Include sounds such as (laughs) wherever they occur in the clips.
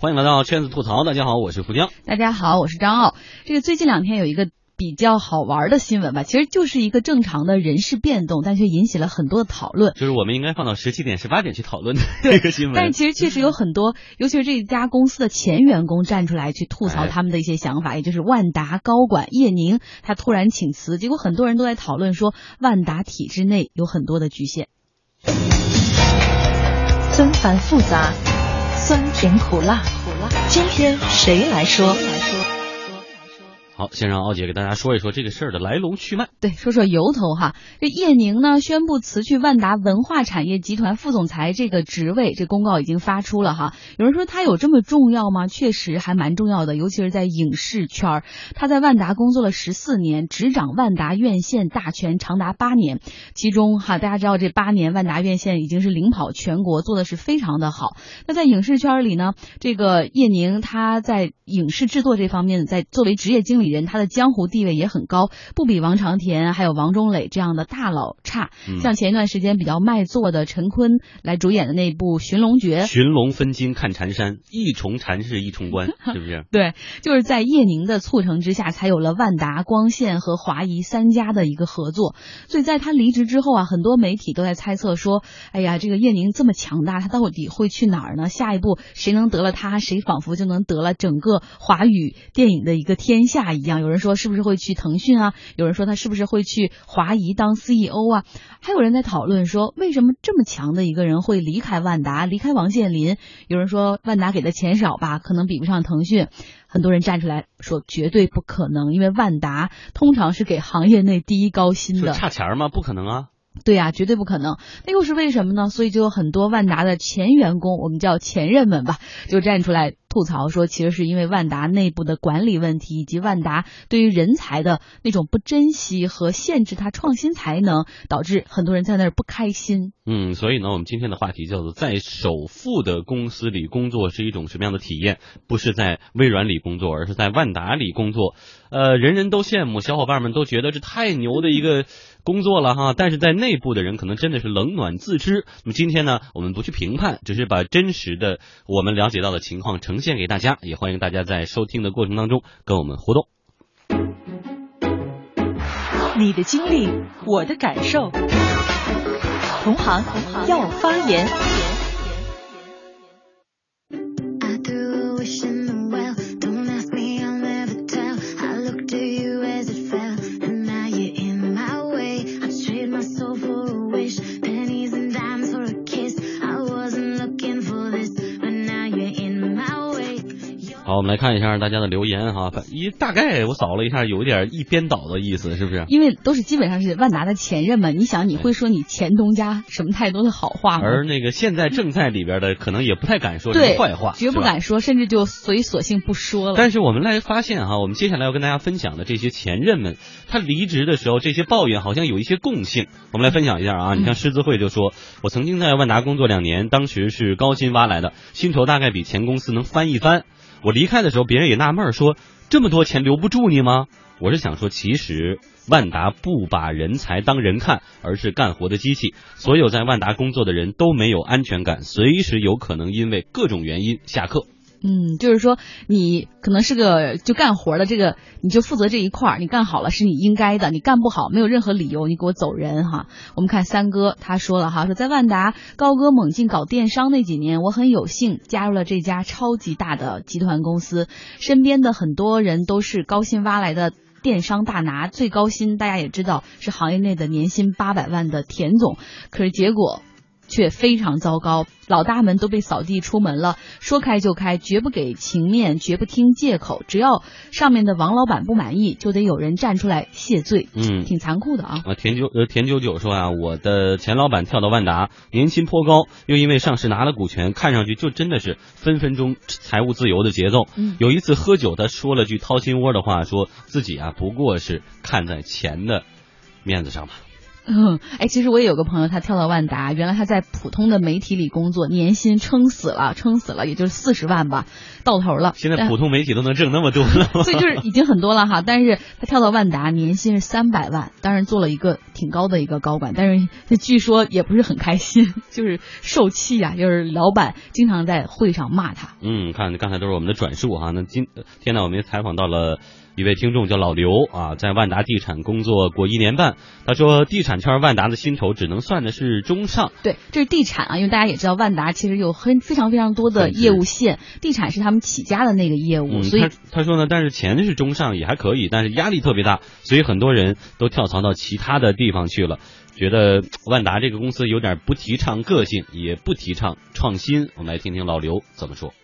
欢迎来到圈子吐槽，大家好，我是福江。大家好，我是张傲。这个最近两天有一个比较好玩的新闻吧，其实就是一个正常的人事变动，但却引起了很多的讨论。就是我们应该放到十七点、十八点去讨论的这个新闻。但是其实确实有很多，尤其是这家公司的前员工站出来去吐槽他们的一些想法，也就是万达高管叶宁他突然请辞，结果很多人都在讨论说万达体制内有很多的局限。纷繁复杂，酸甜苦辣，今天谁来说？好，先让奥姐给大家说一说这个事儿的来龙去脉。对，说说由头哈。这叶宁呢宣布辞去万达文化产业集团副总裁这个职位，这公告已经发出了哈。有人说他有这么重要吗？确实还蛮重要的，尤其是在影视圈儿。他在万达工作了十四年，执掌万达院线大权长达八年，其中哈大家知道这八年万达院线已经是领跑全国，做的是非常的好。那在影视圈里呢，这个叶宁他在影视制作这方面，在作为职业经理。人他的江湖地位也很高，不比王长田还有王中磊这样的大佬差。像前一段时间比较卖座的陈坤来主演的那部《寻龙诀》，寻龙分金看缠山，一重缠是一重关，(laughs) 是不是？对，就是在叶宁的促成之下，才有了万达、光线和华谊三家的一个合作。所以在他离职之后啊，很多媒体都在猜测说：“哎呀，这个叶宁这么强大，他到底会去哪儿呢？下一步谁能得了他，谁仿佛就能得了整个华语电影的一个天下。”一样，有人说是不是会去腾讯啊？有人说他是不是会去华谊当 CEO 啊？还有人在讨论说，为什么这么强的一个人会离开万达，离开王健林？有人说万达给的钱少吧，可能比不上腾讯。很多人站出来说，绝对不可能，因为万达通常是给行业内第一高薪的。差钱吗？不可能啊！对呀，绝对不可能。那又是为什么呢？所以就有很多万达的前员工，我们叫前任们吧，就站出来。吐槽说，其实是因为万达内部的管理问题，以及万达对于人才的那种不珍惜和限制他创新才能，导致很多人在那儿不开心。嗯，所以呢，我们今天的话题叫做在首富的公司里工作是一种什么样的体验？不是在微软里工作，而是在万达里工作。呃，人人都羡慕，小伙伴们都觉得这太牛的一个工作了哈。但是在内部的人可能真的是冷暖自知。那么今天呢，我们不去评判，只是把真实的我们了解到的情况呈。现给大家，也欢迎大家在收听的过程当中跟我们互动。你的经历，我的感受，同行要发言。们来看一下大家的留言哈，一大概我扫了一下，有点一边倒的意思，是不是？因为都是基本上是万达的前任嘛，你想你会说你前东家什么太多的好话吗？而那个现在正在里边的，可能也不太敢说什么坏话，绝不敢说，甚至就所以索性不说了。但是我们来发现哈，我们接下来要跟大家分享的这些前任们，他离职的时候这些抱怨好像有一些共性，我们来分享一下啊。你像狮子会就说，我曾经在万达工作两年，当时是高薪挖来的，薪酬大概比前公司能翻一番。我离开的时候，别人也纳闷说：“这么多钱留不住你吗？”我是想说，其实万达不把人才当人看，而是干活的机器。所有在万达工作的人都没有安全感，随时有可能因为各种原因下课。嗯，就是说你可能是个就干活的，这个你就负责这一块儿，你干好了是你应该的，你干不好没有任何理由你给我走人哈。我们看三哥他说了哈，说在万达高歌猛进搞电商那几年，我很有幸加入了这家超级大的集团公司，身边的很多人都是高薪挖来的电商大拿，最高薪大家也知道是行业内的年薪八百万的田总，可是结果。却非常糟糕，老大们都被扫地出门了，说开就开，绝不给情面，绝不听借口，只要上面的王老板不满意，就得有人站出来谢罪。嗯，挺残酷的啊。啊，田九呃田九九说啊，我的前老板跳到万达，年薪颇高，又因为上市拿了股权，看上去就真的是分分钟财务自由的节奏。嗯，有一次喝酒，他说了句掏心窝的话，说自己啊不过是看在钱的面子上吧。嗯，(laughs) 哎，其实我也有个朋友，他跳到万达，原来他在普通的媒体里工作，年薪撑死了，撑死了，也就是四十万吧，到头了。现在普通媒体都能挣那么多了，(laughs) 所以就是已经很多了哈。但是他跳到万达，年薪是三百万，当然做了一个挺高的一个高管，但是他据说也不是很开心，(laughs) 就是受气呀，就是老板经常在会上骂他。嗯，看刚才都是我们的转述哈，那今天呢，我们也采访到了。一位听众叫老刘啊，在万达地产工作过一年半。他说，地产圈万达的薪酬只能算的是中上。对，这是地产啊，因为大家也知道，万达其实有很非常非常多的业务线，地产是他们起家的那个业务。所以他说呢，但是钱是中上，也还可以，但是压力特别大，所以很多人都跳槽到其他的地方去了，觉得万达这个公司有点不提倡个性，也不提倡创新。我们来听听老刘怎么说。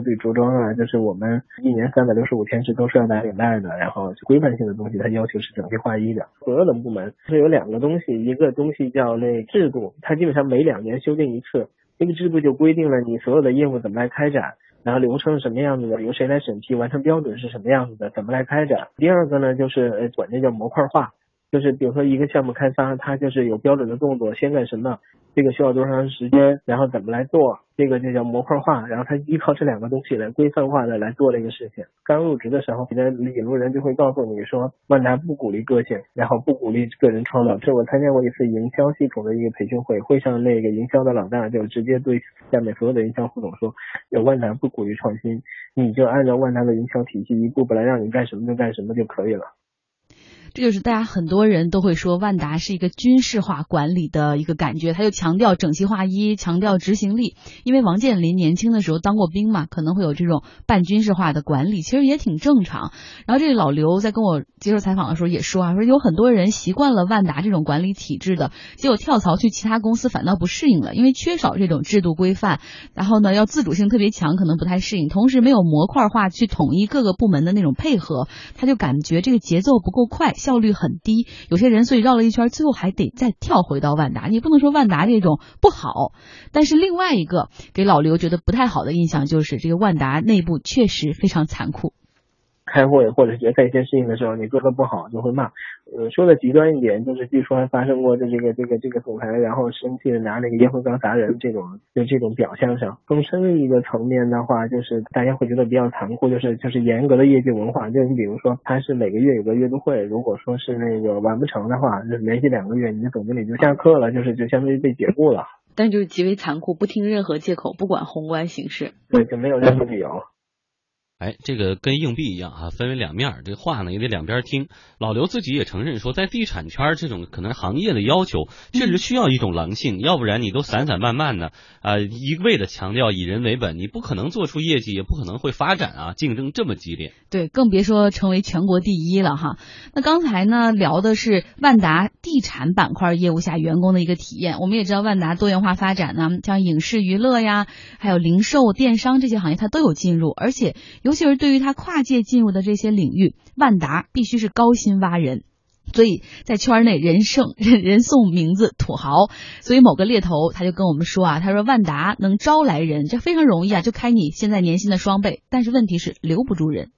对着装啊，就是我们一年三百六十五天是都是要打领带的，然后规范性的东西，它要求是整齐划一的。所有的部门是有两个东西，一个东西叫那制度，它基本上每两年修订一次，这个制度就规定了你所有的业务怎么来开展，然后流程是什么样子的，由谁来审批，完成标准是什么样子的，怎么来开展。第二个呢，就是管这叫模块化。就是比如说一个项目开发，它就是有标准的动作，先干什么，这个需要多长时间，然后怎么来做，这个就叫模块化。然后它依靠这两个东西来规范化的来做这个事情。刚入职的时候，你的引路人就会告诉你说，万达不鼓励个性，然后不鼓励个人创造。这我参加过一次营销系统的一个培训会，会上那个营销的老大就直接对下面所有的营销副总说，有万达不鼓励创新，你就按照万达的营销体系一步步来，让你干什么就干什么就可以了。这就是大家很多人都会说，万达是一个军事化管理的一个感觉，他就强调整齐划一，强调执行力。因为王健林年轻的时候当过兵嘛，可能会有这种半军事化的管理，其实也挺正常。然后这个老刘在跟我接受采访的时候也说啊，说有很多人习惯了万达这种管理体制的，结果跳槽去其他公司反倒不适应了，因为缺少这种制度规范，然后呢要自主性特别强，可能不太适应，同时没有模块化去统一各个部门的那种配合，他就感觉这个节奏不够快。效率很低，有些人所以绕了一圈，最后还得再跳回到万达。你不能说万达这种不好，但是另外一个给老刘觉得不太好的印象就是，这个万达内部确实非常残酷。开会或者决策一些事情的时候，你做的不好就会骂。呃，说的极端一点，就是据说还发生过，的这个这个这个总裁，然后生气的拿那个烟灰缸砸人这种，就这种表象上。更深的一个层面的话，就是大家会觉得比较残酷，就是就是严格的业绩文化。就你比如说，他是每个月有个月度会，如果说是那个完不成的话，就是连续两个月，你的总经理就下课了，就是就相当于被解雇了。但就是极为残酷，不听任何借口，不管宏观形势。对，就没有任何理由。哎，这个跟硬币一样啊，分为两面儿。这话呢也得两边听。老刘自己也承认说，在地产圈这种可能行业的要求，确实需要一种狼性，要不然你都散散漫漫的啊，一味的强调以人为本，你不可能做出业绩，也不可能会发展啊。竞争这么激烈，对，更别说成为全国第一了哈。那刚才呢聊的是万达地产板块业务下员工的一个体验。我们也知道万达多元化发展呢，像影视娱乐呀，还有零售、电商这些行业，它都有进入，而且。尤其是对于他跨界进入的这些领域，万达必须是高薪挖人，所以在圈内人胜 (laughs) 人人送名字土豪。所以某个猎头他就跟我们说啊，他说万达能招来人，这非常容易啊，就开你现在年薪的双倍。但是问题是留不住人。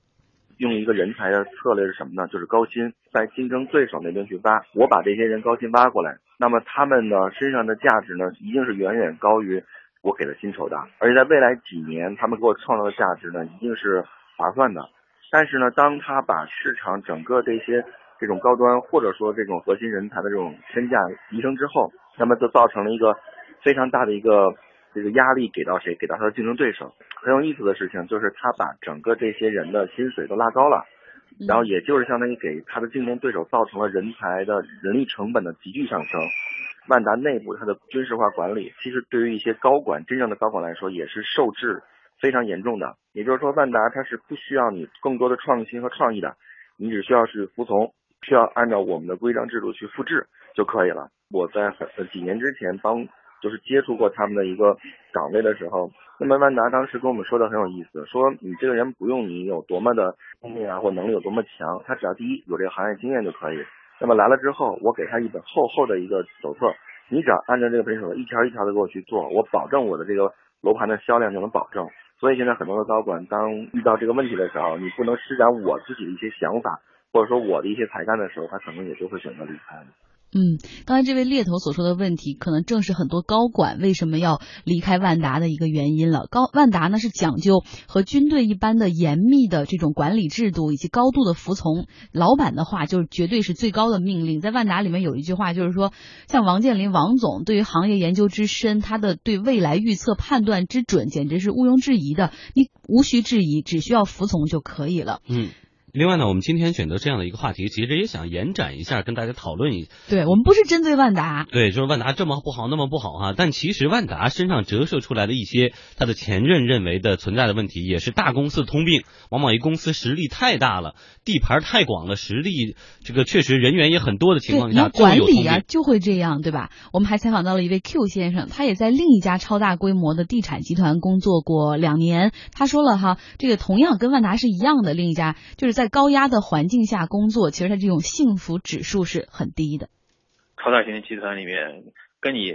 用一个人才的策略是什么呢？就是高薪，在竞争对手那边去挖。我把这些人高薪挖过来，那么他们呢身上的价值呢，一定是远远高于。我给的薪酬的，而且在未来几年，他们给我创造的价值呢，一定是划算的。但是呢，当他把市场整个这些这种高端或者说这种核心人才的这种身价提升之后，那么就造成了一个非常大的一个这个压力给到谁？给到他的竞争对手。很有意思的事情就是，他把整个这些人的薪水都拉高了，然后也就是相当于给他的竞争对手造成了人才的人力成本的急剧上升。万达内部它的军事化管理，其实对于一些高管，真正的高管来说，也是受制非常严重的。也就是说，万达它是不需要你更多的创新和创意的，你只需要是服从，需要按照我们的规章制度去复制就可以了。我在很几年之前帮就是接触过他们的一个岗位的时候，那么万达当时跟我们说的很有意思，说你这个人不用你有多么的聪明啊或能力有多么强，他只要第一有这个行业经验就可以。那么来了之后，我给他一本厚厚的一个手册，你只要按照这个本手册一条一条的给我去做，我保证我的这个楼盘的销量就能保证。所以现在很多的高管当遇到这个问题的时候，你不能施展我自己的一些想法或者说我的一些才干的时候，他可能也就会选择离开。嗯，刚才这位猎头所说的问题，可能正是很多高管为什么要离开万达的一个原因了。高万达呢是讲究和军队一般的严密的这种管理制度，以及高度的服从老板的话，就是绝对是最高的命令。在万达里面有一句话，就是说，像王健林王总对于行业研究之深，他的对未来预测判断之准，简直是毋庸置疑的。你无需质疑，只需要服从就可以了。嗯。另外呢，我们今天选择这样的一个话题，其实也想延展一下，跟大家讨论一。对我们不是针对万达，对，就是万达这么不好，那么不好哈。但其实万达身上折射出来的一些他的前任认为的存在的问题，也是大公司通病。往往一公司实力太大了，地盘太广了，实力这个确实人员也很多的情况下，管理啊就会这样，对吧？我们还采访到了一位 Q 先生，他也在另一家超大规模的地产集团工作过两年。他说了哈，这个同样跟万达是一样的，另一家就是在高压的环。境下工作，其实他这种幸福指数是很低的。超大型集团里面，跟你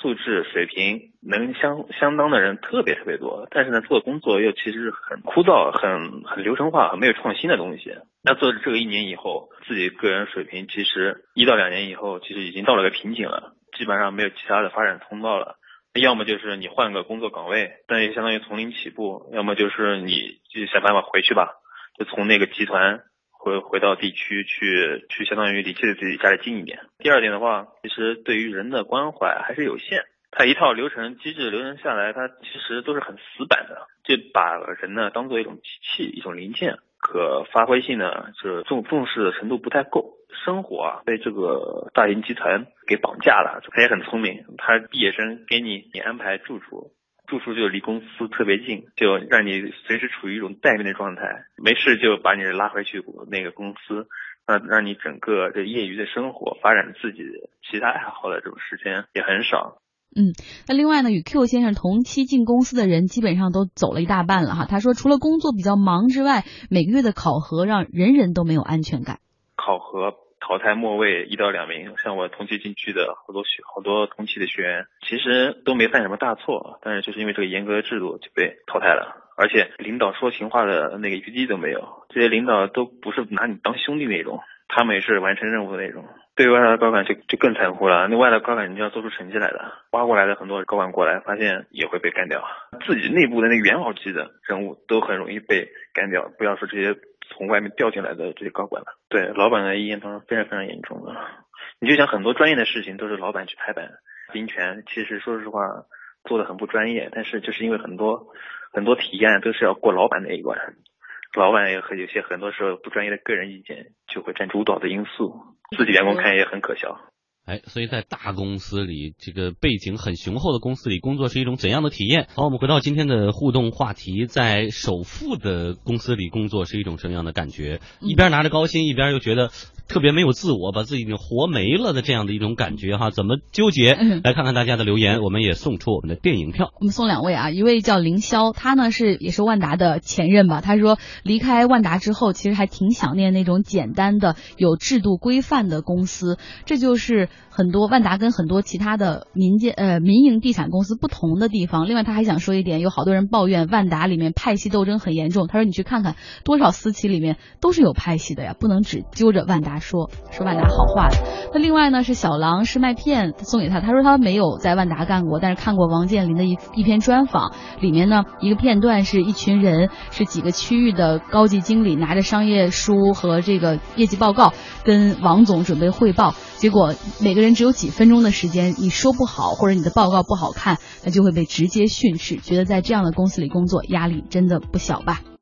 素质水平能相相当的人特别特别多，但是呢，做工作又其实很枯燥、很很流程化、很没有创新的东西。那做这个一年以后，自己个人水平其实一到两年以后，其实已经到了个瓶颈了，基本上没有其他的发展通道了。要么就是你换个工作岗位，但也相当于从零起步；要么就是你就想办法回去吧，就从那个集团。回回到地区去去，相当于离自己家里近一点。第二点的话，其实对于人的关怀还是有限。它一套流程机制流程下来，它其实都是很死板的，就把人呢当做一种机器、一种零件，可发挥性呢是重重视的程度不太够。生活啊被这个大型集团给绑架了。他也很聪明，他毕业生给你你安排住处。住处就离公司特别近，就让你随时处于一种待命的状态，没事就把你拉回去那个公司，让让你整个这业余的生活发展自己其他爱好的这种时间也很少。嗯，那另外呢，与 Q 先生同期进公司的人基本上都走了一大半了哈。他说，除了工作比较忙之外，每个月的考核让人人都没有安全感。考核。淘汰末位一到两名，像我同期进去的好多学好多同期的学员，其实都没犯什么大错，但是就是因为这个严格的制度就被淘汰了，而且领导说情话的那个余地都没有，这些领导都不是拿你当兄弟那种，他们也是完成任务的那种。对外的高管就就更残酷了，那外的高管你就要做出成绩来的，挖过来的很多高管过来，发现也会被干掉，自己内部的那元老级的人物都很容易被干掉，不要说这些。从外面调进来的这些高管了，对老板的意见当中非常非常严重的。你就想很多专业的事情都是老板去拍板，兵权其实说实话做的很不专业，但是就是因为很多很多提案都是要过老板那一关，老板也很有些很多时候不专业的个人意见就会占主导的因素，自己员工看也很可笑。哎，所以在大公司里，这个背景很雄厚的公司里工作是一种怎样的体验？好，我们回到今天的互动话题，在首富的公司里工作是一种什么样的感觉？一边拿着高薪，一边又觉得。特别没有自我，把自己已经活没了的这样的一种感觉哈，怎么纠结？来看看大家的留言，我们也送出我们的电影票。我们送两位啊，一位叫凌霄，他呢是也是万达的前任吧。他说离开万达之后，其实还挺想念那种简单的、有制度规范的公司。这就是很多万达跟很多其他的民间呃民营地产公司不同的地方。另外他还想说一点，有好多人抱怨万达里面派系斗争很严重。他说你去看看多少私企里面都是有派系的呀，不能只揪着万达。说说万达好话的，那另外呢是小狼是麦片送给他，他说他没有在万达干过，但是看过王健林的一一篇专访，里面呢一个片段是一群人是几个区域的高级经理拿着商业书和这个业绩报告跟王总准备汇报，结果每个人只有几分钟的时间，你说不好或者你的报告不好看，那就会被直接训斥，觉得在这样的公司里工作压力真的不小吧。